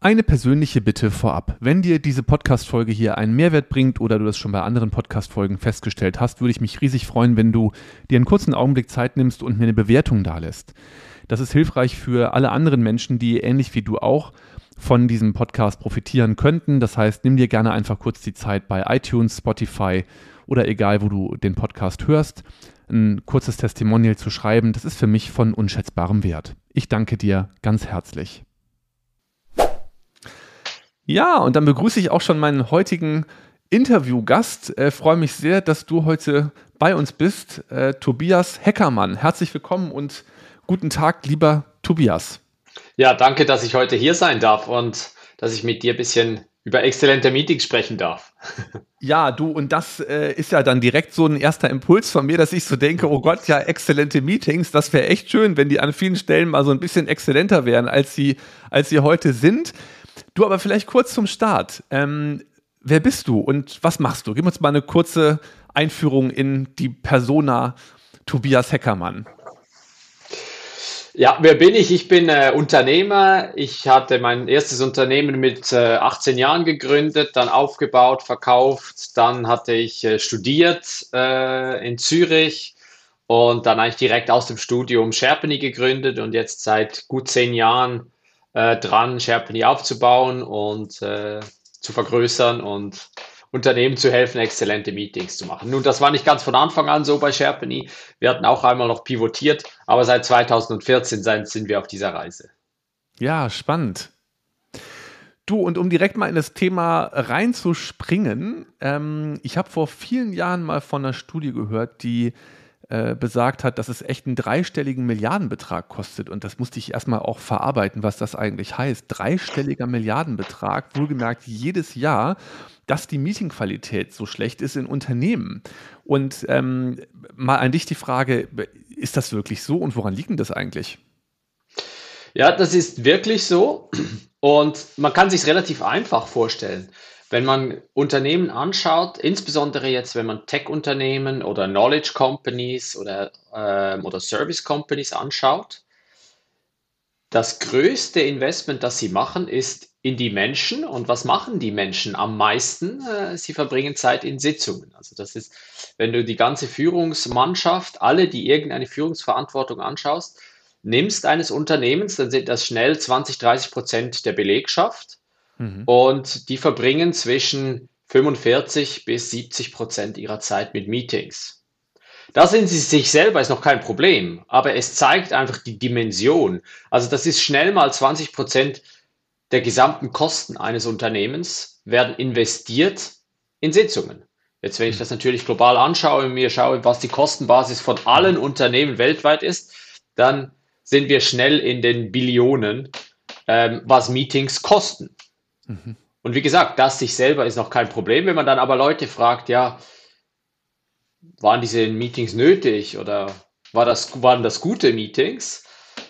Eine persönliche Bitte vorab. Wenn dir diese Podcast-Folge hier einen Mehrwert bringt oder du das schon bei anderen Podcast-Folgen festgestellt hast, würde ich mich riesig freuen, wenn du dir einen kurzen Augenblick Zeit nimmst und mir eine Bewertung dalässt. Das ist hilfreich für alle anderen Menschen, die ähnlich wie du auch von diesem Podcast profitieren könnten. Das heißt, nimm dir gerne einfach kurz die Zeit bei iTunes, Spotify oder egal, wo du den Podcast hörst, ein kurzes Testimonial zu schreiben. Das ist für mich von unschätzbarem Wert. Ich danke dir ganz herzlich. Ja, und dann begrüße ich auch schon meinen heutigen Interviewgast. Äh, freue mich sehr, dass du heute bei uns bist, äh, Tobias Heckermann. Herzlich willkommen und guten Tag, lieber Tobias. Ja, danke, dass ich heute hier sein darf und dass ich mit dir ein bisschen über exzellente Meetings sprechen darf. Ja, du, und das äh, ist ja dann direkt so ein erster Impuls von mir, dass ich so denke, oh Gott, ja, exzellente Meetings, das wäre echt schön, wenn die an vielen Stellen mal so ein bisschen exzellenter wären, als sie, als sie heute sind. Du aber vielleicht kurz zum Start. Ähm, wer bist du und was machst du? Gib uns mal eine kurze Einführung in die Persona Tobias Heckermann. Ja, wer bin ich? Ich bin äh, Unternehmer. Ich hatte mein erstes Unternehmen mit äh, 18 Jahren gegründet, dann aufgebaut, verkauft. Dann hatte ich äh, studiert äh, in Zürich und dann eigentlich direkt aus dem Studium Sherpany gegründet und jetzt seit gut zehn Jahren äh, dran, SharePony aufzubauen und äh, zu vergrößern und Unternehmen zu helfen, exzellente Meetings zu machen. Nun, das war nicht ganz von Anfang an so bei SharePony. Wir hatten auch einmal noch pivotiert, aber seit 2014 sind wir auf dieser Reise. Ja, spannend. Du, und um direkt mal in das Thema reinzuspringen, ähm, ich habe vor vielen Jahren mal von einer Studie gehört, die äh, besagt hat, dass es echt einen dreistelligen Milliardenbetrag kostet. Und das musste ich erstmal auch verarbeiten, was das eigentlich heißt. Dreistelliger Milliardenbetrag, wohlgemerkt jedes Jahr, dass die Meetingqualität so schlecht ist in Unternehmen. Und ähm, mal an dich die Frage, ist das wirklich so und woran liegt denn das eigentlich? Ja, das ist wirklich so. Und man kann sich relativ einfach vorstellen. Wenn man Unternehmen anschaut, insbesondere jetzt, wenn man Tech-Unternehmen oder Knowledge Companies oder, ähm, oder Service Companies anschaut, das größte Investment, das sie machen, ist in die Menschen. Und was machen die Menschen am meisten? Äh, sie verbringen Zeit in Sitzungen. Also das ist, wenn du die ganze Führungsmannschaft, alle, die irgendeine Führungsverantwortung anschaust, nimmst eines Unternehmens, dann sind das schnell 20, 30 Prozent der Belegschaft. Mhm. Und die verbringen zwischen 45 bis 70 Prozent ihrer Zeit mit Meetings. Da sind sie sich selber, ist noch kein Problem, aber es zeigt einfach die Dimension. Also das ist schnell mal 20 Prozent der gesamten Kosten eines Unternehmens werden investiert in Sitzungen. Jetzt, wenn ich das natürlich global anschaue und mir schaue, was die Kostenbasis von allen Unternehmen weltweit ist, dann sind wir schnell in den Billionen, ähm, was Meetings kosten. Mhm. Und wie gesagt, das sich selber ist noch kein Problem. Wenn man dann aber Leute fragt, ja, waren diese Meetings nötig oder war das, waren das gute Meetings?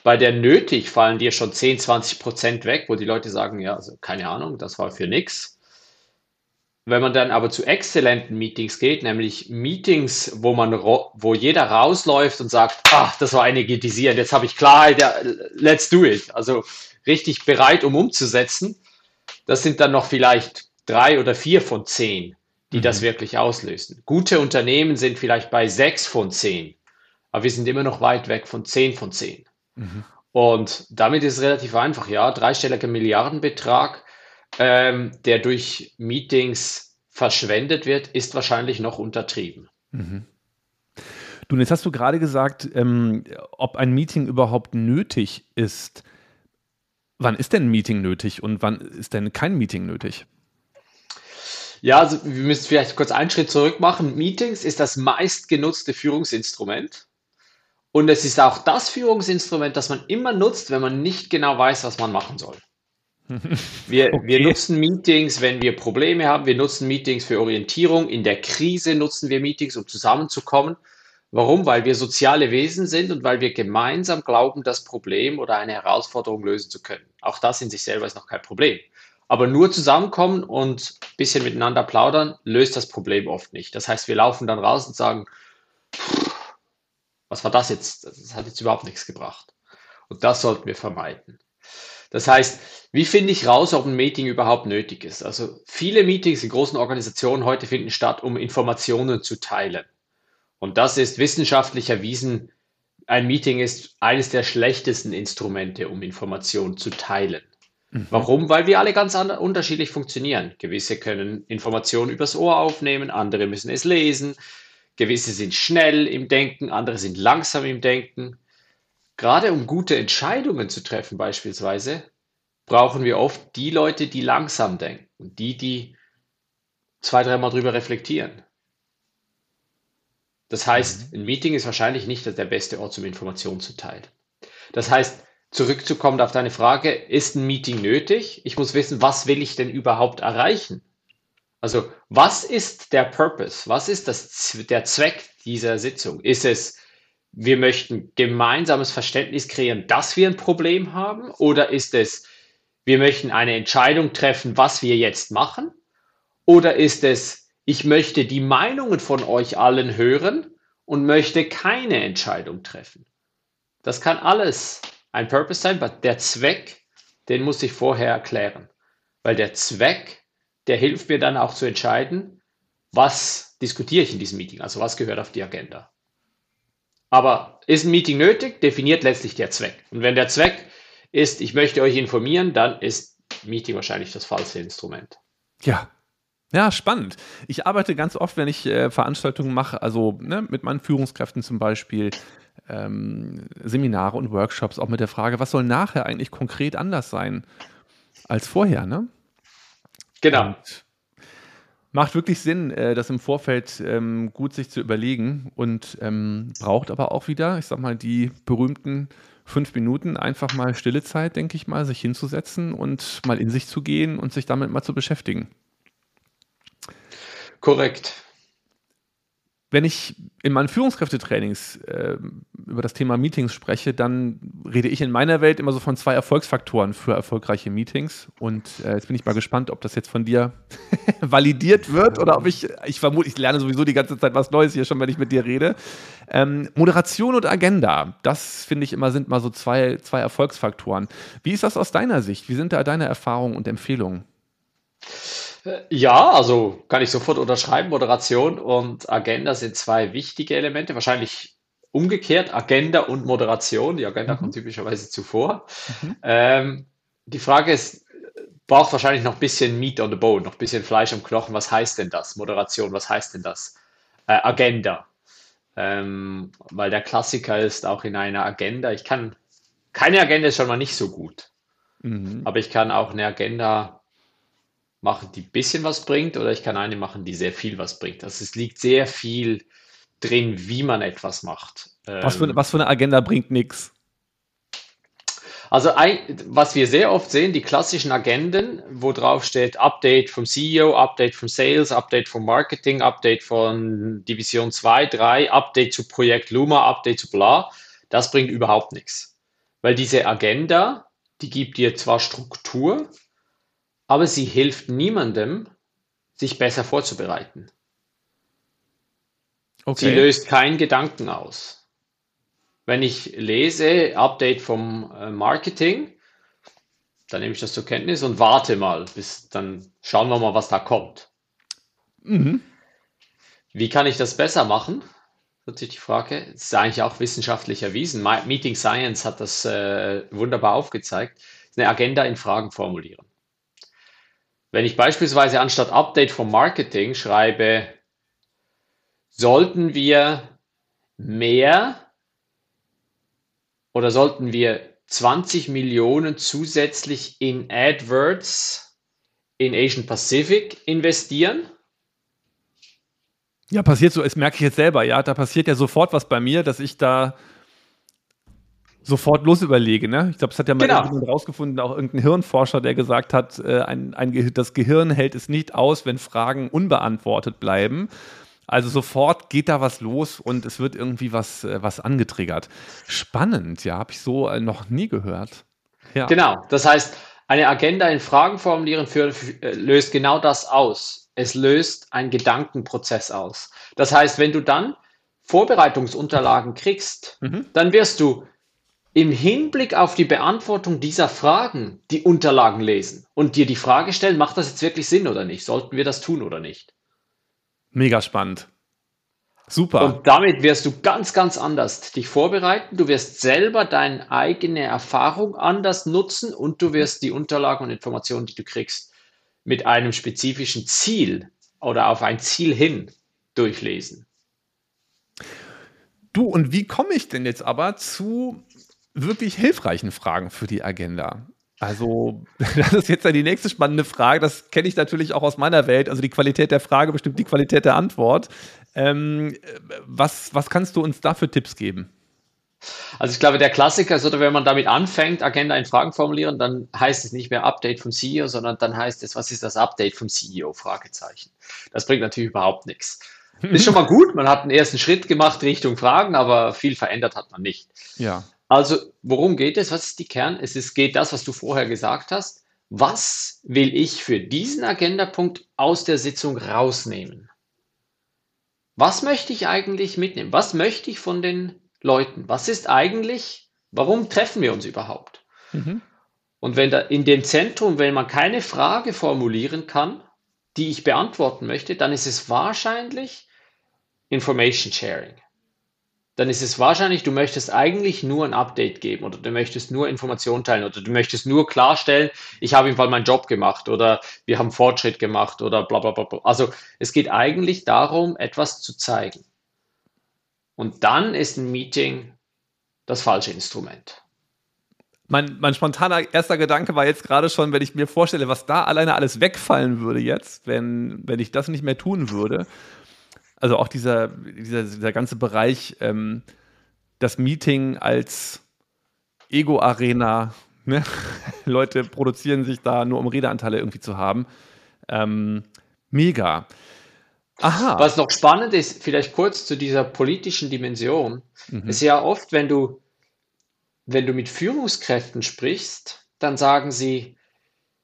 Bei der nötig fallen dir schon 10, 20 Prozent weg, wo die Leute sagen, ja, also keine Ahnung, das war für nichts. Wenn man dann aber zu exzellenten Meetings geht, nämlich Meetings, wo man, wo jeder rausläuft und sagt, ach, das war energetisierend, jetzt habe ich Klarheit, let's do it. Also richtig bereit, um umzusetzen das sind dann noch vielleicht drei oder vier von zehn, die mhm. das wirklich auslösen. Gute Unternehmen sind vielleicht bei sechs von zehn, aber wir sind immer noch weit weg von zehn von zehn. Mhm. Und damit ist es relativ einfach, ja, dreistelliger Milliardenbetrag, ähm, der durch Meetings verschwendet wird, ist wahrscheinlich noch untertrieben. Mhm. Du, jetzt hast du gerade gesagt, ähm, ob ein Meeting überhaupt nötig ist. Wann ist denn ein Meeting nötig und wann ist denn kein Meeting nötig? Ja, also wir müssen vielleicht kurz einen Schritt zurück machen. Meetings ist das meistgenutzte Führungsinstrument. Und es ist auch das Führungsinstrument, das man immer nutzt, wenn man nicht genau weiß, was man machen soll. Wir, okay. wir nutzen Meetings, wenn wir Probleme haben. Wir nutzen Meetings für Orientierung. In der Krise nutzen wir Meetings, um zusammenzukommen. Warum? Weil wir soziale Wesen sind und weil wir gemeinsam glauben, das Problem oder eine Herausforderung lösen zu können. Auch das in sich selber ist noch kein Problem. Aber nur zusammenkommen und ein bisschen miteinander plaudern, löst das Problem oft nicht. Das heißt, wir laufen dann raus und sagen, was war das jetzt? Das hat jetzt überhaupt nichts gebracht. Und das sollten wir vermeiden. Das heißt, wie finde ich raus, ob ein Meeting überhaupt nötig ist? Also viele Meetings in großen Organisationen heute finden statt, um Informationen zu teilen. Und das ist wissenschaftlich erwiesen. Ein Meeting ist eines der schlechtesten Instrumente, um Informationen zu teilen. Mhm. Warum? Weil wir alle ganz unterschiedlich funktionieren. Gewisse können Informationen übers Ohr aufnehmen, andere müssen es lesen. Gewisse sind schnell im Denken, andere sind langsam im Denken. Gerade um gute Entscheidungen zu treffen beispielsweise, brauchen wir oft die Leute, die langsam denken, die, die zwei, dreimal drüber reflektieren. Das heißt, mhm. ein Meeting ist wahrscheinlich nicht der beste Ort, um Informationen zu teilen. Das heißt, zurückzukommen auf deine Frage, ist ein Meeting nötig? Ich muss wissen, was will ich denn überhaupt erreichen? Also, was ist der Purpose? Was ist das, der Zweck dieser Sitzung? Ist es, wir möchten gemeinsames Verständnis kreieren, dass wir ein Problem haben? Oder ist es, wir möchten eine Entscheidung treffen, was wir jetzt machen? Oder ist es, ich möchte die Meinungen von euch allen hören und möchte keine Entscheidung treffen? Das kann alles ein Purpose sein, aber der Zweck, den muss ich vorher erklären. Weil der Zweck, der hilft mir dann auch zu entscheiden, was diskutiere ich in diesem Meeting, also was gehört auf die Agenda. Aber ist ein Meeting nötig, definiert letztlich der Zweck. Und wenn der Zweck ist, ich möchte euch informieren, dann ist Meeting wahrscheinlich das falsche Instrument. Ja, ja, spannend. Ich arbeite ganz oft, wenn ich äh, Veranstaltungen mache, also ne, mit meinen Führungskräften zum Beispiel, ähm, Seminare und Workshops, auch mit der Frage, was soll nachher eigentlich konkret anders sein als vorher, ne? Genau. Und macht wirklich Sinn, äh, das im Vorfeld ähm, gut sich zu überlegen und ähm, braucht aber auch wieder, ich sag mal, die berühmten fünf Minuten einfach mal stille Zeit, denke ich mal, sich hinzusetzen und mal in sich zu gehen und sich damit mal zu beschäftigen. Korrekt. Wenn ich in meinen Führungskräftetrainings äh, über das Thema Meetings spreche, dann rede ich in meiner Welt immer so von zwei Erfolgsfaktoren für erfolgreiche Meetings. Und äh, jetzt bin ich mal gespannt, ob das jetzt von dir validiert wird oder ob ich, ich vermute, ich lerne sowieso die ganze Zeit was Neues hier schon, wenn ich mit dir rede. Ähm, Moderation und Agenda, das finde ich immer sind mal so zwei, zwei Erfolgsfaktoren. Wie ist das aus deiner Sicht? Wie sind da deine Erfahrungen und Empfehlungen? Ja, also kann ich sofort unterschreiben. Moderation und Agenda sind zwei wichtige Elemente. Wahrscheinlich umgekehrt, Agenda und Moderation. Die Agenda mhm. kommt typischerweise zuvor. Mhm. Ähm, die Frage ist, braucht wahrscheinlich noch ein bisschen Meat on the Bone, noch ein bisschen Fleisch am Knochen. Was heißt denn das? Moderation, was heißt denn das? Äh, Agenda. Ähm, weil der Klassiker ist auch in einer Agenda. Ich kann, keine Agenda ist schon mal nicht so gut. Mhm. Aber ich kann auch eine Agenda machen, die ein bisschen was bringt, oder ich kann eine machen, die sehr viel was bringt. Also es liegt sehr viel drin, wie man etwas macht. Was für, ähm, was für eine Agenda bringt nichts? Also ein, was wir sehr oft sehen, die klassischen Agenden, wo drauf steht Update vom CEO, Update vom Sales, Update vom Marketing, Update von Division 2, 3, Update zu Projekt Luma, Update zu bla, das bringt überhaupt nichts. Weil diese Agenda, die gibt dir zwar Struktur, aber sie hilft niemandem, sich besser vorzubereiten. Okay. Sie löst keinen Gedanken aus. Wenn ich lese Update vom äh, Marketing, dann nehme ich das zur Kenntnis und warte mal, bis dann schauen wir mal, was da kommt. Mhm. Wie kann ich das besser machen? Natürlich die Frage. Das ist eigentlich auch wissenschaftlich erwiesen. Meeting Science hat das äh, wunderbar aufgezeigt. Eine Agenda in Fragen formulieren. Wenn ich beispielsweise anstatt Update vom Marketing schreibe, sollten wir mehr oder sollten wir 20 Millionen zusätzlich in AdWords in Asian Pacific investieren? Ja, passiert so, das merke ich jetzt selber, ja, da passiert ja sofort was bei mir, dass ich da sofort losüberlege. Ne? Ich glaube, es hat ja mal genau. jemand rausgefunden, auch irgendein Hirnforscher, der gesagt hat, äh, ein, ein, das Gehirn hält es nicht aus, wenn Fragen unbeantwortet bleiben. Also sofort geht da was los und es wird irgendwie was, äh, was angetriggert. Spannend, ja, habe ich so äh, noch nie gehört. Ja. Genau, das heißt, eine Agenda in Fragen formulieren für, für, äh, löst genau das aus. Es löst einen Gedankenprozess aus. Das heißt, wenn du dann Vorbereitungsunterlagen kriegst, mhm. dann wirst du im Hinblick auf die Beantwortung dieser Fragen die Unterlagen lesen und dir die Frage stellen, macht das jetzt wirklich Sinn oder nicht? Sollten wir das tun oder nicht? Mega spannend. Super. Und damit wirst du ganz, ganz anders dich vorbereiten. Du wirst selber deine eigene Erfahrung anders nutzen und du wirst die Unterlagen und Informationen, die du kriegst, mit einem spezifischen Ziel oder auf ein Ziel hin durchlesen. Du, und wie komme ich denn jetzt aber zu wirklich hilfreichen Fragen für die Agenda? Also, das ist jetzt die nächste spannende Frage. Das kenne ich natürlich auch aus meiner Welt. Also, die Qualität der Frage bestimmt die Qualität der Antwort. Ähm, was, was kannst du uns da für Tipps geben? Also ich glaube, der Klassiker ist, oder wenn man damit anfängt, Agenda in Fragen formulieren, dann heißt es nicht mehr Update vom CEO, sondern dann heißt es, was ist das Update vom CEO? Fragezeichen. Das bringt natürlich überhaupt nichts. Ist schon mal gut, man hat einen ersten Schritt gemacht Richtung Fragen, aber viel verändert hat man nicht. Ja. Also, worum geht es? Was ist die Kern? Es ist, geht das, was du vorher gesagt hast. Was will ich für diesen Agendapunkt aus der Sitzung rausnehmen? Was möchte ich eigentlich mitnehmen? Was möchte ich von den Leuten? Was ist eigentlich, warum treffen wir uns überhaupt? Mhm. Und wenn da in dem Zentrum, wenn man keine Frage formulieren kann, die ich beantworten möchte, dann ist es wahrscheinlich Information Sharing dann ist es wahrscheinlich, du möchtest eigentlich nur ein Update geben oder du möchtest nur Informationen teilen oder du möchtest nur klarstellen, ich habe im Fall meinen Job gemacht oder wir haben Fortschritt gemacht oder bla bla bla. bla. Also es geht eigentlich darum, etwas zu zeigen. Und dann ist ein Meeting das falsche Instrument. Mein, mein spontaner erster Gedanke war jetzt gerade schon, wenn ich mir vorstelle, was da alleine alles wegfallen würde jetzt, wenn, wenn ich das nicht mehr tun würde also auch dieser, dieser, dieser ganze Bereich, ähm, das Meeting als Ego-Arena, ne? Leute produzieren sich da nur, um Redeanteile irgendwie zu haben. Ähm, mega. Aha. Was noch spannend ist, vielleicht kurz zu dieser politischen Dimension, mhm. ist ja oft, wenn du, wenn du mit Führungskräften sprichst, dann sagen sie,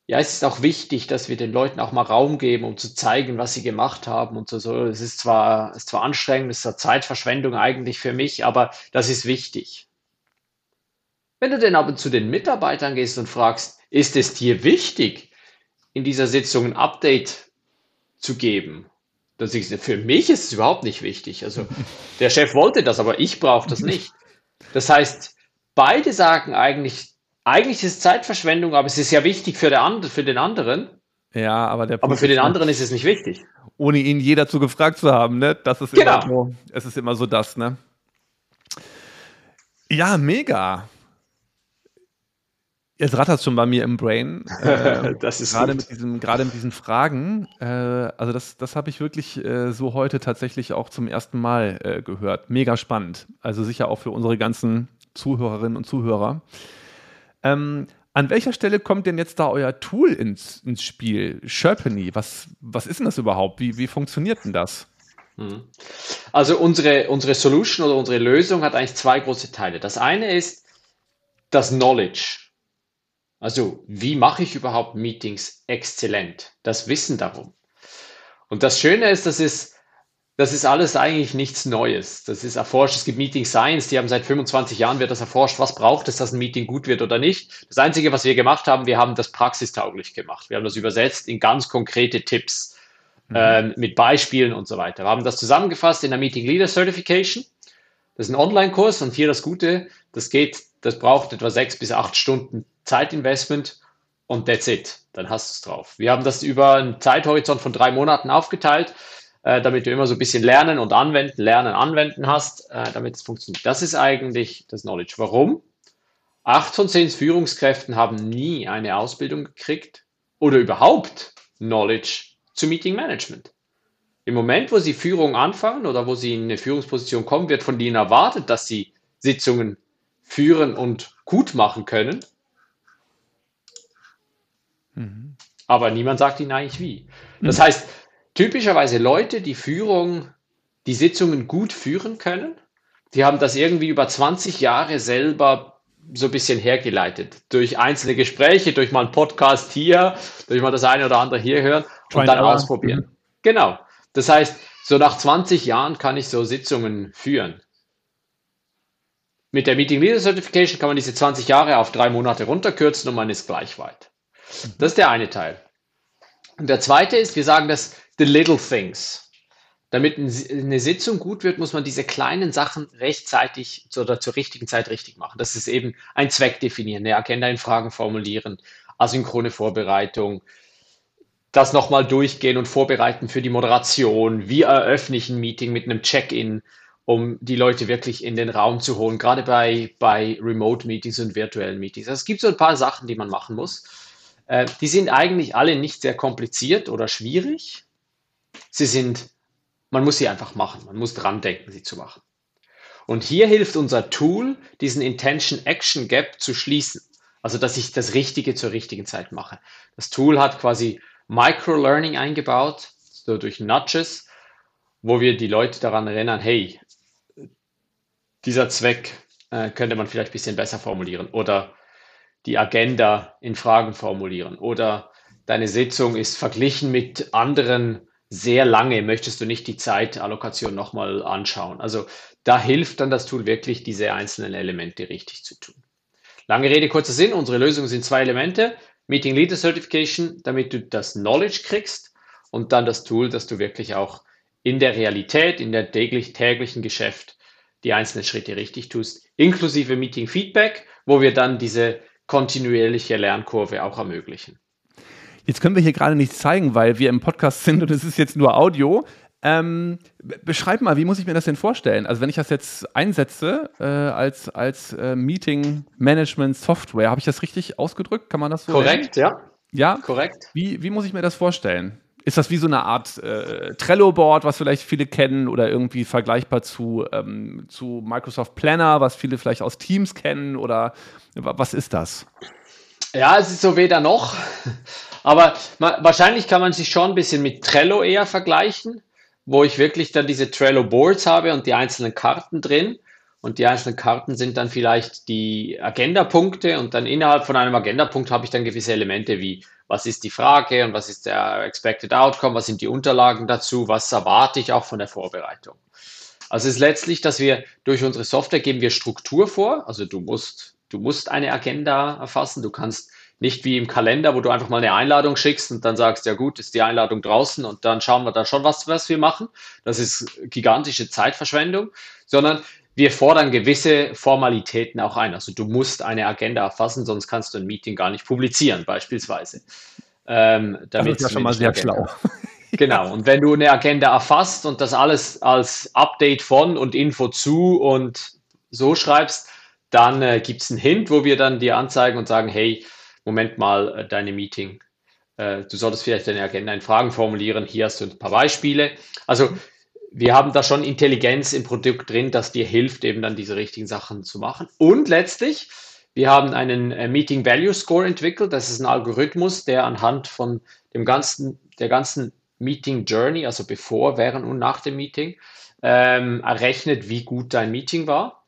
ja, es ist auch wichtig, dass wir den Leuten auch mal Raum geben, um zu zeigen, was sie gemacht haben und so. so. Es ist zwar, ist zwar anstrengend, es ist zwar Zeitverschwendung eigentlich für mich, aber das ist wichtig. Wenn du denn aber zu den Mitarbeitern gehst und fragst, ist es dir wichtig, in dieser Sitzung ein Update zu geben? Dann sagst du, für mich ist es überhaupt nicht wichtig. Also der Chef wollte das, aber ich brauche das nicht. Das heißt, beide sagen eigentlich, eigentlich ist es Zeitverschwendung, aber es ist ja wichtig für, der, für den anderen. Ja, aber der Punkt Aber für den anderen ist es nicht wichtig. Ohne ihn je dazu gefragt zu haben, ne? Das ist genau. immer so, es ist immer so das, ne? Ja, mega. Jetzt rattert es schon bei mir im Brain. Äh, das ist gerade mit diesem, gerade mit diesen Fragen. Äh, also das, das habe ich wirklich äh, so heute tatsächlich auch zum ersten Mal äh, gehört. Mega spannend. Also sicher auch für unsere ganzen Zuhörerinnen und Zuhörer. Ähm, an welcher Stelle kommt denn jetzt da euer Tool ins, ins Spiel? Sherpany, was, was ist denn das überhaupt? Wie, wie funktioniert denn das? Mhm. Also unsere, unsere Solution oder unsere Lösung hat eigentlich zwei große Teile. Das eine ist das Knowledge. Also wie mache ich überhaupt Meetings exzellent? Das Wissen darum. Und das Schöne ist, dass es das ist alles eigentlich nichts Neues. Das ist erforscht. Es gibt Meeting Science, die haben seit 25 Jahren wird das erforscht. Was braucht es, dass ein Meeting gut wird oder nicht? Das Einzige, was wir gemacht haben, wir haben das praxistauglich gemacht. Wir haben das übersetzt in ganz konkrete Tipps mhm. ähm, mit Beispielen und so weiter. Wir haben das zusammengefasst in der Meeting Leader Certification. Das ist ein Online-Kurs und hier das Gute, das geht, das braucht etwa sechs bis acht Stunden Zeitinvestment und that's it. Dann hast du es drauf. Wir haben das über einen Zeithorizont von drei Monaten aufgeteilt äh, damit du immer so ein bisschen Lernen und Anwenden, Lernen, Anwenden hast, äh, damit es funktioniert. Das ist eigentlich das Knowledge. Warum? Acht von zehn Führungskräften haben nie eine Ausbildung gekriegt oder überhaupt Knowledge zu Meeting Management. Im Moment, wo sie Führung anfangen oder wo sie in eine Führungsposition kommen, wird von ihnen erwartet, dass sie Sitzungen führen und gut machen können. Mhm. Aber niemand sagt ihnen eigentlich wie. Das mhm. heißt, typischerweise Leute, die Führung, die Sitzungen gut führen können. Die haben das irgendwie über 20 Jahre selber so ein bisschen hergeleitet. Durch einzelne Gespräche, durch mal einen Podcast hier, durch mal das eine oder andere hier hören und dann ausprobieren. Mhm. Genau. Das heißt, so nach 20 Jahren kann ich so Sitzungen führen. mit der Meeting Leader Certification kann man diese 20 Jahre auf drei Monate runterkürzen und man ist gleich weit. Das ist der eine Teil. Und der zweite ist, wir sagen das the little things. Damit eine Sitzung gut wird, muss man diese kleinen Sachen rechtzeitig oder zur richtigen Zeit richtig machen. Das ist eben ein Zweck definieren, eine Agenda in Fragen formulieren, asynchrone Vorbereitung, das nochmal durchgehen und vorbereiten für die Moderation. Wie eröffne ich ein Meeting mit einem Check-in, um die Leute wirklich in den Raum zu holen, gerade bei, bei Remote-Meetings und virtuellen Meetings. Also es gibt so ein paar Sachen, die man machen muss. Äh, die sind eigentlich alle nicht sehr kompliziert oder schwierig. Sie sind man muss sie einfach machen. Man muss dran denken, sie zu machen. Und hier hilft unser Tool, diesen Intention Action Gap zu schließen. Also, dass ich das Richtige zur richtigen Zeit mache. Das Tool hat quasi Micro-Learning eingebaut, so durch Nudges, wo wir die Leute daran erinnern, hey, dieser Zweck äh, könnte man vielleicht ein bisschen besser formulieren oder die Agenda in Fragen formulieren oder deine Sitzung ist verglichen mit anderen sehr lange möchtest du nicht die Zeitallokation nochmal anschauen. Also da hilft dann das Tool wirklich, diese einzelnen Elemente richtig zu tun. Lange Rede, kurzer Sinn. Unsere Lösung sind zwei Elemente. Meeting Leader Certification, damit du das Knowledge kriegst und dann das Tool, dass du wirklich auch in der Realität, in der täglich, täglichen Geschäft die einzelnen Schritte richtig tust, inklusive Meeting Feedback, wo wir dann diese kontinuierliche Lernkurve auch ermöglichen. Jetzt können wir hier gerade nichts zeigen, weil wir im Podcast sind und es ist jetzt nur Audio. Ähm, beschreib mal, wie muss ich mir das denn vorstellen? Also wenn ich das jetzt einsetze äh, als, als äh, Meeting-Management-Software, habe ich das richtig ausgedrückt? Kann man das so Korrekt, nennen? ja. Ja? Korrekt. Wie, wie muss ich mir das vorstellen? Ist das wie so eine Art äh, Trello-Board, was vielleicht viele kennen, oder irgendwie vergleichbar zu, ähm, zu Microsoft Planner, was viele vielleicht aus Teams kennen? Oder was ist das? Ja, es ist so weder noch. Aber wahrscheinlich kann man sich schon ein bisschen mit Trello eher vergleichen, wo ich wirklich dann diese Trello Boards habe und die einzelnen Karten drin. Und die einzelnen Karten sind dann vielleicht die Agenda-Punkte und dann innerhalb von einem Agenda-Punkt habe ich dann gewisse Elemente wie, was ist die Frage und was ist der Expected Outcome, was sind die Unterlagen dazu, was erwarte ich auch von der Vorbereitung. Also es ist letztlich, dass wir durch unsere Software geben wir Struktur vor. Also du musst Du musst eine Agenda erfassen. Du kannst nicht wie im Kalender, wo du einfach mal eine Einladung schickst und dann sagst, ja gut, ist die Einladung draußen und dann schauen wir da schon, was, was wir machen. Das ist gigantische Zeitverschwendung, sondern wir fordern gewisse Formalitäten auch ein. Also du musst eine Agenda erfassen, sonst kannst du ein Meeting gar nicht publizieren, beispielsweise. Ähm, damit das ist ja schon mal sehr schlau. Genau, und wenn du eine Agenda erfasst und das alles als Update von und Info zu und so schreibst, dann äh, gibt es einen Hint, wo wir dann dir anzeigen und sagen, hey, Moment mal, äh, deine Meeting, äh, du solltest vielleicht deine Agenda in Fragen formulieren, hier hast du ein paar Beispiele. Also wir haben da schon Intelligenz im Produkt drin, das dir hilft, eben dann diese richtigen Sachen zu machen. Und letztlich, wir haben einen äh, Meeting Value Score entwickelt. Das ist ein Algorithmus, der anhand von dem ganzen, der ganzen Meeting Journey, also bevor, während und nach dem Meeting, ähm, errechnet, wie gut dein Meeting war.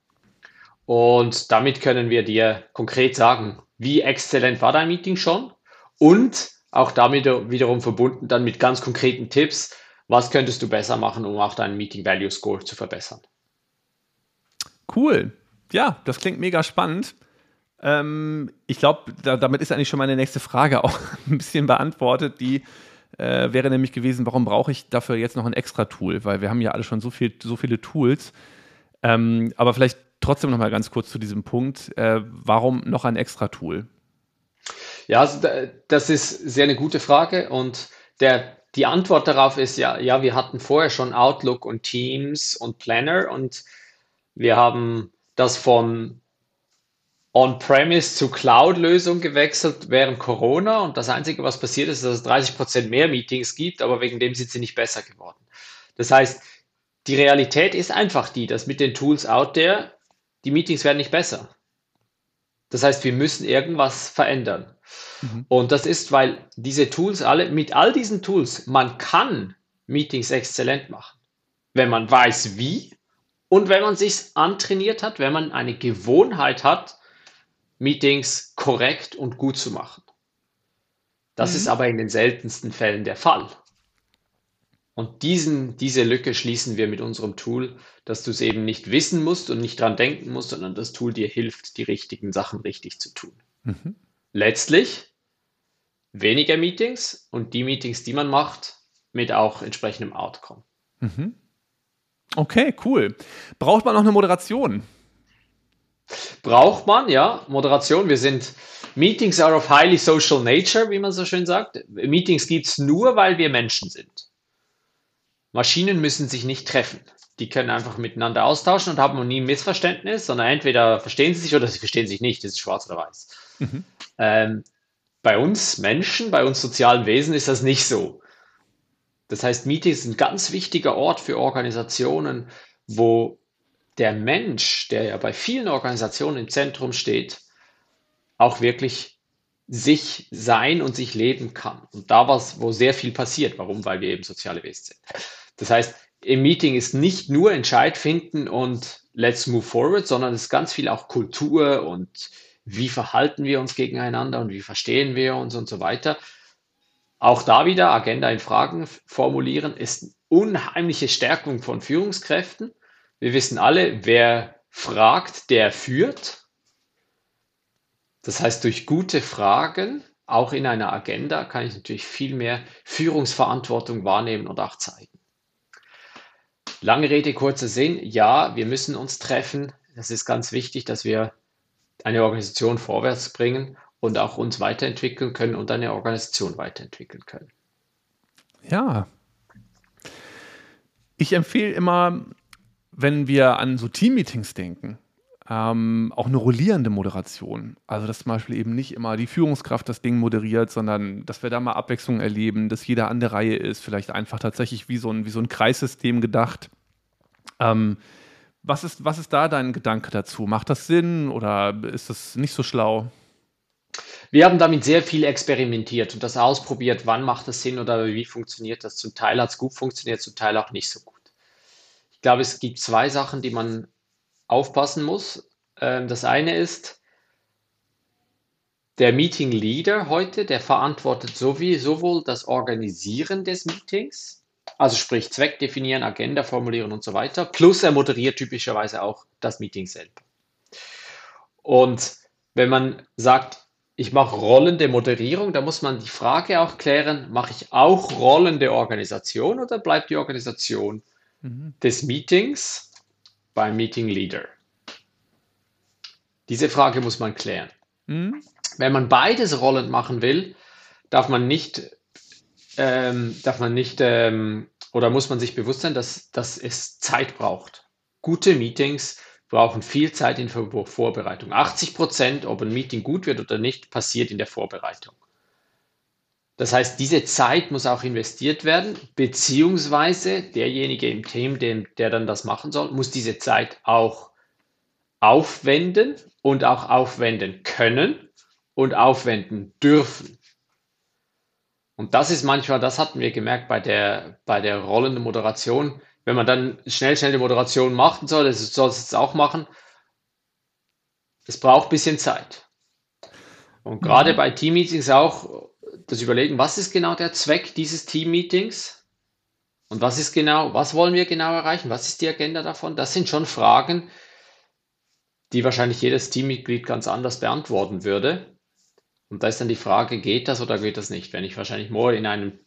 Und damit können wir dir konkret sagen, wie exzellent war dein Meeting schon und auch damit wiederum verbunden dann mit ganz konkreten Tipps, was könntest du besser machen, um auch deinen Meeting Value Score zu verbessern. Cool. Ja, das klingt mega spannend. Ähm, ich glaube, da, damit ist eigentlich schon meine nächste Frage auch ein bisschen beantwortet. Die äh, wäre nämlich gewesen, warum brauche ich dafür jetzt noch ein extra Tool? Weil wir haben ja alle schon so, viel, so viele Tools. Ähm, aber vielleicht trotzdem noch mal ganz kurz zu diesem Punkt. Äh, warum noch ein extra Tool? Ja, also das ist sehr eine gute Frage und der, die Antwort darauf ist ja, ja, wir hatten vorher schon Outlook und Teams und Planner und wir haben das von On-Premise zu Cloud-Lösung gewechselt während Corona und das Einzige, was passiert ist, dass es 30 Prozent mehr Meetings gibt, aber wegen dem sind sie nicht besser geworden. Das heißt, die Realität ist einfach die, dass mit den Tools out there die Meetings werden nicht besser. Das heißt, wir müssen irgendwas verändern. Mhm. Und das ist, weil diese Tools alle, mit all diesen Tools, man kann Meetings exzellent machen, wenn man weiß wie und wenn man sich antrainiert hat, wenn man eine Gewohnheit hat, Meetings korrekt und gut zu machen. Das mhm. ist aber in den seltensten Fällen der Fall. Und diesen, diese Lücke schließen wir mit unserem Tool, dass du es eben nicht wissen musst und nicht dran denken musst, sondern das Tool dir hilft, die richtigen Sachen richtig zu tun. Mhm. Letztlich weniger Meetings und die Meetings, die man macht, mit auch entsprechendem Outcome. Mhm. Okay, cool. Braucht man noch eine Moderation? Braucht man, ja. Moderation. Wir sind Meetings are of highly social nature, wie man so schön sagt. Meetings gibt es nur, weil wir Menschen sind. Maschinen müssen sich nicht treffen. Die können einfach miteinander austauschen und haben nie ein Missverständnis, sondern entweder verstehen sie sich oder sie verstehen sich nicht. Das ist schwarz oder weiß. Mhm. Ähm, bei uns Menschen, bei uns sozialen Wesen ist das nicht so. Das heißt, Meetings sind ein ganz wichtiger Ort für Organisationen, wo der Mensch, der ja bei vielen Organisationen im Zentrum steht, auch wirklich sich sein und sich leben kann. Und da was, wo sehr viel passiert. Warum? Weil wir eben soziale Wesen sind. Das heißt, im Meeting ist nicht nur Entscheid finden und let's move forward, sondern es ist ganz viel auch Kultur und wie verhalten wir uns gegeneinander und wie verstehen wir uns und so weiter. Auch da wieder Agenda in Fragen formulieren ist eine unheimliche Stärkung von Führungskräften. Wir wissen alle, wer fragt, der führt. Das heißt, durch gute Fragen, auch in einer Agenda, kann ich natürlich viel mehr Führungsverantwortung wahrnehmen und auch zeigen. Lange Rede, kurzer Sinn. Ja, wir müssen uns treffen. Es ist ganz wichtig, dass wir eine Organisation vorwärts bringen und auch uns weiterentwickeln können und eine Organisation weiterentwickeln können. Ja. Ich empfehle immer, wenn wir an so Teammeetings denken, ähm, auch eine rollierende Moderation. Also, dass zum Beispiel eben nicht immer die Führungskraft das Ding moderiert, sondern dass wir da mal Abwechslung erleben, dass jeder an der Reihe ist, vielleicht einfach tatsächlich wie so ein, wie so ein Kreissystem gedacht. Ähm, was, ist, was ist da dein Gedanke dazu? Macht das Sinn oder ist das nicht so schlau? Wir haben damit sehr viel experimentiert und das ausprobiert, wann macht das Sinn oder wie funktioniert das. Zum Teil hat es gut funktioniert, zum Teil auch nicht so gut. Ich glaube, es gibt zwei Sachen, die man aufpassen muss. Ähm, das eine ist, der Meeting Leader heute, der verantwortet sowohl das Organisieren des Meetings, also sprich Zweck definieren, Agenda formulieren und so weiter, plus er moderiert typischerweise auch das Meeting selber. Und wenn man sagt, ich mache rollende Moderierung, da muss man die Frage auch klären, mache ich auch rollende Organisation oder bleibt die Organisation mhm. des Meetings beim Meeting Leader? Diese Frage muss man klären. Mhm. Wenn man beides rollend machen will, darf man nicht, ähm, darf man nicht ähm, oder muss man sich bewusst sein, dass, dass es Zeit braucht. Gute Meetings brauchen viel Zeit in Vorbereitung. 80 Prozent, ob ein Meeting gut wird oder nicht, passiert in der Vorbereitung. Das heißt, diese Zeit muss auch investiert werden, beziehungsweise derjenige im Team, dem, der dann das machen soll, muss diese Zeit auch aufwenden und auch aufwenden können und aufwenden dürfen. Und das ist manchmal, das hatten wir gemerkt bei der, bei der rollenden Moderation, wenn man dann schnell, schnell die Moderation machen soll, das soll es jetzt auch machen, es braucht ein bisschen Zeit. Und gerade mhm. bei Teammeetings auch das Überlegen, was ist genau der Zweck dieses Teammeetings? Und was ist genau, was wollen wir genau erreichen? Was ist die Agenda davon? Das sind schon Fragen, die wahrscheinlich jedes Teammitglied ganz anders beantworten würde. Und da ist dann die Frage, geht das oder geht das nicht? Wenn ich wahrscheinlich more in einem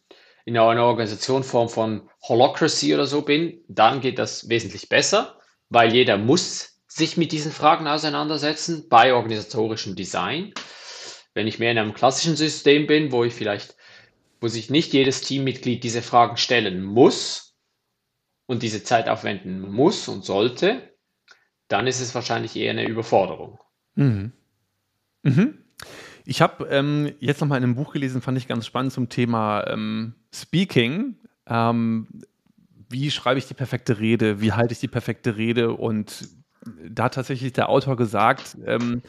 in einer Organisationsform von Holocracy oder so bin, dann geht das wesentlich besser, weil jeder muss sich mit diesen Fragen auseinandersetzen bei organisatorischem Design. Wenn ich mehr in einem klassischen System bin, wo ich vielleicht, wo sich nicht jedes Teammitglied diese Fragen stellen muss und diese Zeit aufwenden muss und sollte, dann ist es wahrscheinlich eher eine Überforderung. Mhm. Mhm. Ich habe ähm, jetzt noch mal in einem Buch gelesen, fand ich ganz spannend zum Thema ähm, Speaking. Ähm, wie schreibe ich die perfekte Rede? Wie halte ich die perfekte Rede? Und da hat tatsächlich der Autor gesagt, ähm,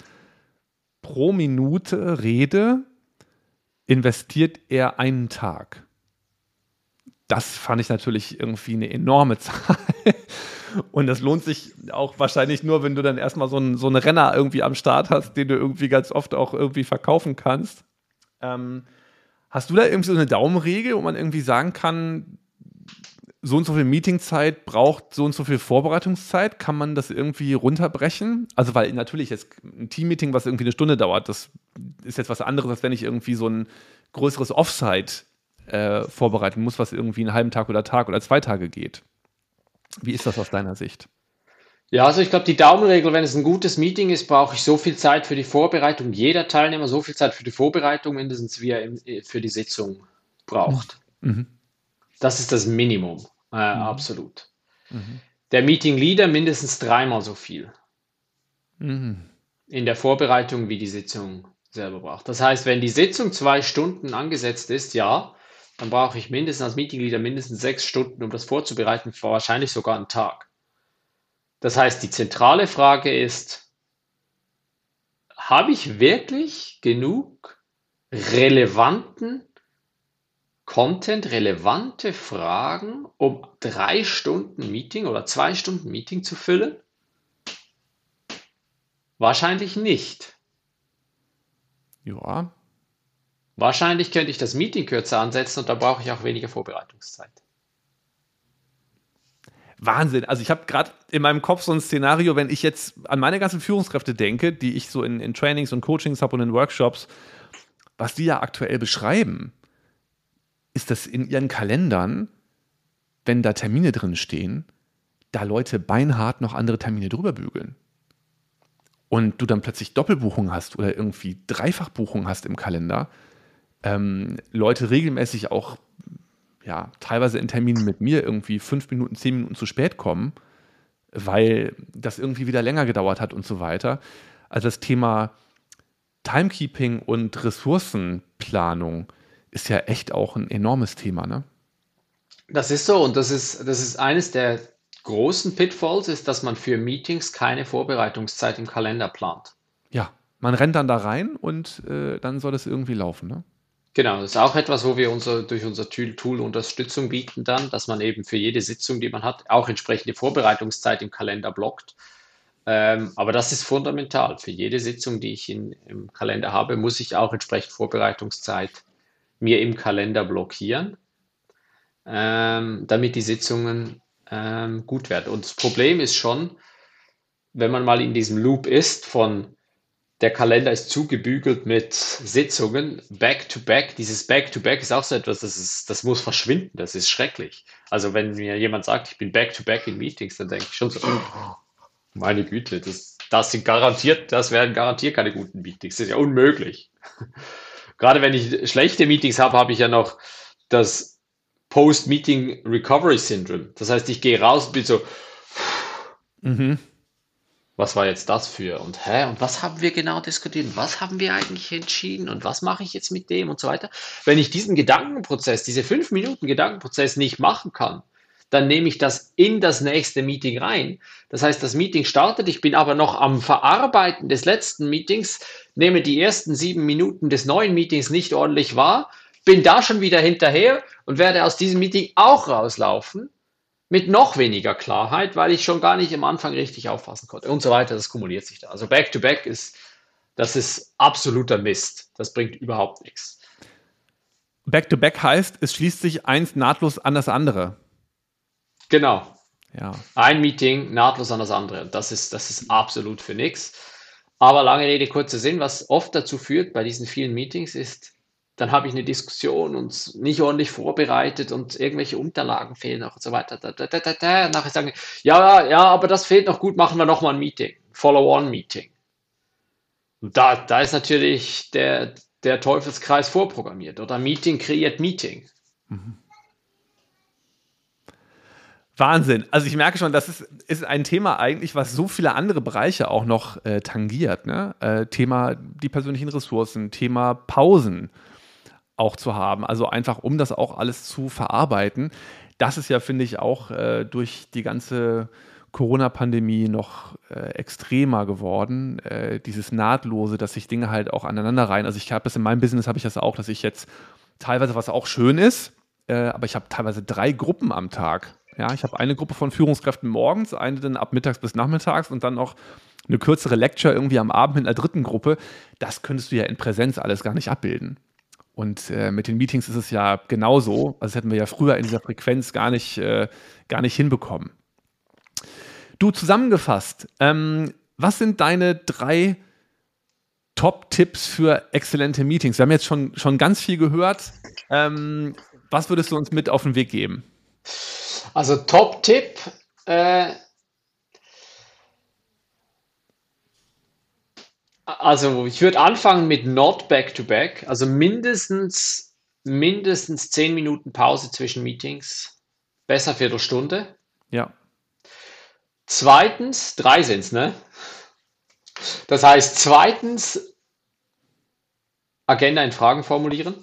pro Minute Rede investiert er einen Tag. Das fand ich natürlich irgendwie eine enorme Zahl. Und das lohnt sich auch wahrscheinlich nur, wenn du dann erstmal so, ein, so einen Renner irgendwie am Start hast, den du irgendwie ganz oft auch irgendwie verkaufen kannst. Ähm, hast du da irgendwie so eine Daumenregel, wo man irgendwie sagen kann, so und so viel Meetingzeit braucht so und so viel Vorbereitungszeit. Kann man das irgendwie runterbrechen? Also, weil natürlich jetzt ein Teammeeting, was irgendwie eine Stunde dauert, das ist jetzt was anderes, als wenn ich irgendwie so ein größeres Offsite äh, vorbereiten muss, was irgendwie einen halben Tag oder Tag oder zwei Tage geht. Wie ist das aus deiner Sicht? Ja, also ich glaube, die Daumenregel, wenn es ein gutes Meeting ist, brauche ich so viel Zeit für die Vorbereitung. Jeder Teilnehmer so viel Zeit für die Vorbereitung mindestens, wie er für die Sitzung braucht. Mhm. Das ist das Minimum, äh, mhm. absolut. Mhm. Der Meeting Leader mindestens dreimal so viel mhm. in der Vorbereitung, wie die Sitzung selber braucht. Das heißt, wenn die Sitzung zwei Stunden angesetzt ist, ja, dann brauche ich mindestens als Meeting Leader mindestens sechs Stunden, um das vorzubereiten, wahrscheinlich sogar einen Tag. Das heißt, die zentrale Frage ist, habe ich wirklich genug relevanten Content, relevante Fragen, um drei Stunden Meeting oder zwei Stunden Meeting zu füllen? Wahrscheinlich nicht. Ja. Wahrscheinlich könnte ich das Meeting kürzer ansetzen und da brauche ich auch weniger Vorbereitungszeit. Wahnsinn. Also ich habe gerade in meinem Kopf so ein Szenario, wenn ich jetzt an meine ganzen Führungskräfte denke, die ich so in, in Trainings und Coachings habe und in Workshops, was die ja aktuell beschreiben, ist das in ihren Kalendern, wenn da Termine drin stehen, da Leute beinhart noch andere Termine drüber bügeln. Und du dann plötzlich Doppelbuchung hast oder irgendwie Dreifachbuchung hast im Kalender, ähm, Leute regelmäßig auch ja, teilweise in Terminen mit mir irgendwie fünf Minuten, zehn Minuten zu spät kommen, weil das irgendwie wieder länger gedauert hat und so weiter. Also das Thema Timekeeping und Ressourcenplanung ist ja echt auch ein enormes Thema, ne? Das ist so und das ist, das ist eines der großen Pitfalls, ist, dass man für Meetings keine Vorbereitungszeit im Kalender plant. Ja, man rennt dann da rein und äh, dann soll es irgendwie laufen, ne? Genau, das ist auch etwas, wo wir unser, durch unser Tool Unterstützung bieten dann, dass man eben für jede Sitzung, die man hat, auch entsprechende Vorbereitungszeit im Kalender blockt. Ähm, aber das ist fundamental. Für jede Sitzung, die ich in, im Kalender habe, muss ich auch entsprechend Vorbereitungszeit mir im Kalender blockieren, ähm, damit die Sitzungen ähm, gut werden. Und das Problem ist schon, wenn man mal in diesem Loop ist von der Kalender ist zugebügelt mit Sitzungen, back-to-back. Dieses back-to-back ist auch so etwas, das, ist, das muss verschwinden, das ist schrecklich. Also wenn mir jemand sagt, ich bin back-to-back in Meetings, dann denke ich schon so, oh, meine Güte, das, das sind garantiert, das werden garantiert keine guten Meetings. Das ist ja unmöglich. Gerade wenn ich schlechte Meetings habe, habe ich ja noch das Post-Meeting Recovery Syndrome. Das heißt, ich gehe raus und bin so, mhm was war jetzt das für? Und hä, und was haben wir genau diskutiert? Was haben wir eigentlich entschieden? Und was mache ich jetzt mit dem und so weiter? Wenn ich diesen Gedankenprozess, diese fünf Minuten Gedankenprozess nicht machen kann, dann nehme ich das in das nächste Meeting rein. Das heißt, das Meeting startet, ich bin aber noch am Verarbeiten des letzten Meetings, nehme die ersten sieben Minuten des neuen Meetings nicht ordentlich wahr, bin da schon wieder hinterher und werde aus diesem Meeting auch rauslaufen mit noch weniger Klarheit, weil ich schon gar nicht am Anfang richtig auffassen konnte und so weiter. Das kumuliert sich da. Also Back-to-Back -back ist, das ist absoluter Mist. Das bringt überhaupt nichts. Back-to-Back -back heißt, es schließt sich eins nahtlos an das andere. Genau. Ja. Ein Meeting nahtlos an das andere. Das ist, das ist absolut für nichts. Aber lange Rede, kurzer Sinn, was oft dazu führt bei diesen vielen Meetings ist, dann habe ich eine Diskussion und nicht ordentlich vorbereitet und irgendwelche Unterlagen fehlen noch und so weiter. Da, da, da, da. Nachher sagen, ja, ja, aber das fehlt noch gut, machen wir nochmal ein Meeting, Follow-on-Meeting. Da, da ist natürlich der, der Teufelskreis vorprogrammiert oder Meeting kreiert Meeting. Mhm. Wahnsinn. Also ich merke schon, das ist, ist ein Thema eigentlich, was so viele andere Bereiche auch noch äh, tangiert. Ne? Äh, Thema die persönlichen Ressourcen, Thema Pausen auch zu haben. Also einfach, um das auch alles zu verarbeiten. Das ist ja, finde ich, auch äh, durch die ganze Corona-Pandemie noch äh, extremer geworden. Äh, dieses Nahtlose, dass sich Dinge halt auch aneinander rein. Also ich habe das in meinem Business, habe ich das auch, dass ich jetzt teilweise, was auch schön ist, äh, aber ich habe teilweise drei Gruppen am Tag. Ja, ich habe eine Gruppe von Führungskräften morgens, eine dann ab mittags bis nachmittags und dann noch eine kürzere Lecture irgendwie am Abend mit einer dritten Gruppe. Das könntest du ja in Präsenz alles gar nicht abbilden. Und äh, mit den Meetings ist es ja genauso. Also das hätten wir ja früher in dieser Frequenz gar nicht, äh, gar nicht hinbekommen. Du zusammengefasst, ähm, was sind deine drei Top-Tipps für exzellente Meetings? Wir haben jetzt schon, schon ganz viel gehört. Ähm, was würdest du uns mit auf den Weg geben? Also Top-Tipp. Äh, also ich würde anfangen mit not back-to-back. Also mindestens, mindestens zehn Minuten Pause zwischen Meetings. Besser Viertelstunde. Ja. Zweitens, drei sind es, ne? Das heißt, zweitens, Agenda in Fragen formulieren.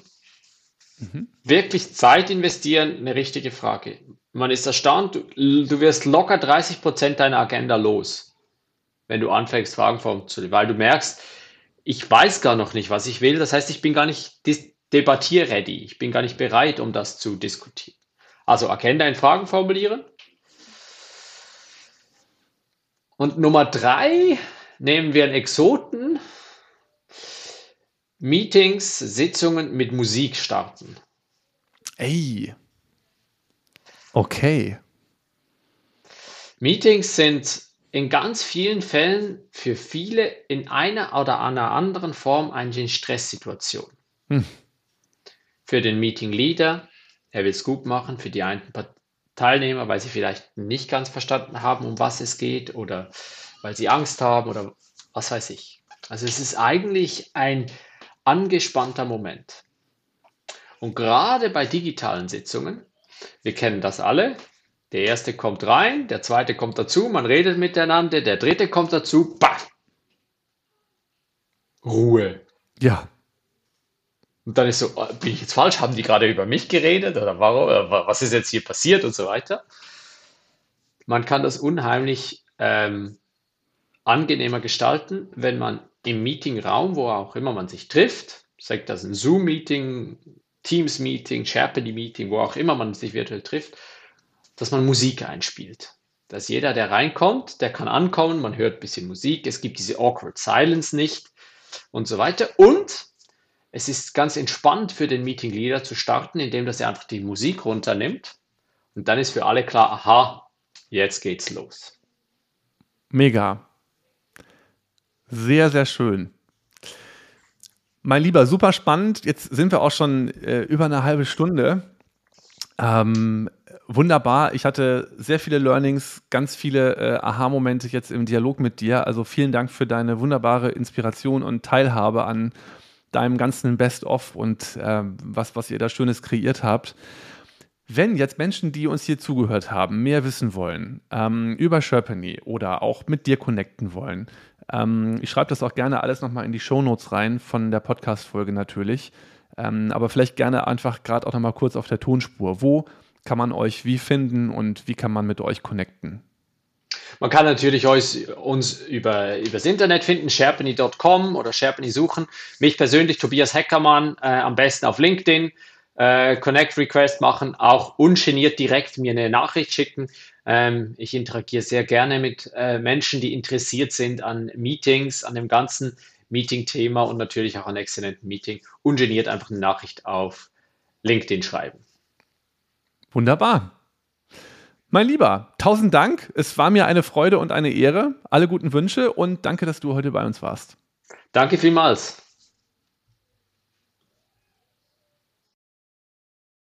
Mhm. Wirklich Zeit investieren, eine richtige Frage. Man ist erstaunt, du, du wirst locker 30 Prozent deiner Agenda los, wenn du anfängst, Fragen formulieren, weil du merkst, ich weiß gar noch nicht, was ich will. Das heißt, ich bin gar nicht debattierready. Ich bin gar nicht bereit, um das zu diskutieren. Also Agenda in Fragen formulieren. Und Nummer drei, nehmen wir einen Exoten. Meetings, Sitzungen mit Musik starten. Ey. Okay. Meetings sind in ganz vielen Fällen für viele in einer oder einer anderen Form eine Stresssituation. Hm. Für den Meeting Leader, er will es gut machen, für die einen Teilnehmer, weil sie vielleicht nicht ganz verstanden haben, um was es geht oder weil sie Angst haben oder was weiß ich. Also es ist eigentlich ein angespannter Moment. Und gerade bei digitalen Sitzungen, wir kennen das alle, der erste kommt rein, der zweite kommt dazu, man redet miteinander, der dritte kommt dazu, bah! Ruhe. Ja. Und dann ist so, oh, bin ich jetzt falsch? Haben die gerade über mich geredet? Oder warum, oder was ist jetzt hier passiert und so weiter? Man kann das unheimlich ähm, angenehmer gestalten, wenn man im Meetingraum, wo auch immer man sich trifft, sagt das ein Zoom-Meeting, Teams-Meeting, Sharply-Meeting, wo auch immer man sich virtuell trifft, dass man Musik einspielt. Dass jeder, der reinkommt, der kann ankommen, man hört ein bisschen Musik, es gibt diese awkward silence nicht und so weiter. Und es ist ganz entspannt für den Meeting Leader zu starten, indem dass er einfach die Musik runternimmt und dann ist für alle klar, aha, jetzt geht's los. Mega. Sehr, sehr schön. Mein Lieber, super spannend. Jetzt sind wir auch schon äh, über eine halbe Stunde. Ähm, wunderbar. Ich hatte sehr viele Learnings, ganz viele äh, Aha-Momente jetzt im Dialog mit dir. Also vielen Dank für deine wunderbare Inspiration und Teilhabe an deinem ganzen Best-of und äh, was, was ihr da Schönes kreiert habt. Wenn jetzt Menschen, die uns hier zugehört haben, mehr wissen wollen ähm, über Sherpany oder auch mit dir connecten wollen, ähm, ich schreibe das auch gerne alles nochmal in die Shownotes rein von der Podcast-Folge natürlich. Ähm, aber vielleicht gerne einfach gerade auch nochmal kurz auf der Tonspur. Wo kann man euch wie finden und wie kann man mit euch connecten? Man kann natürlich euch, uns über, übers Internet finden, sharpeny.com oder Sharpeny suchen. Mich persönlich, Tobias Heckermann, äh, am besten auf LinkedIn, äh, Connect Request machen, auch ungeniert direkt mir eine Nachricht schicken. Ähm, ich interagiere sehr gerne mit äh, Menschen, die interessiert sind an Meetings, an dem ganzen Meeting-Thema und natürlich auch an exzellenten Meeting. Ungeniert einfach eine Nachricht auf LinkedIn schreiben. Wunderbar. Mein Lieber, tausend Dank. Es war mir eine Freude und eine Ehre. Alle guten Wünsche und danke, dass du heute bei uns warst. Danke vielmals.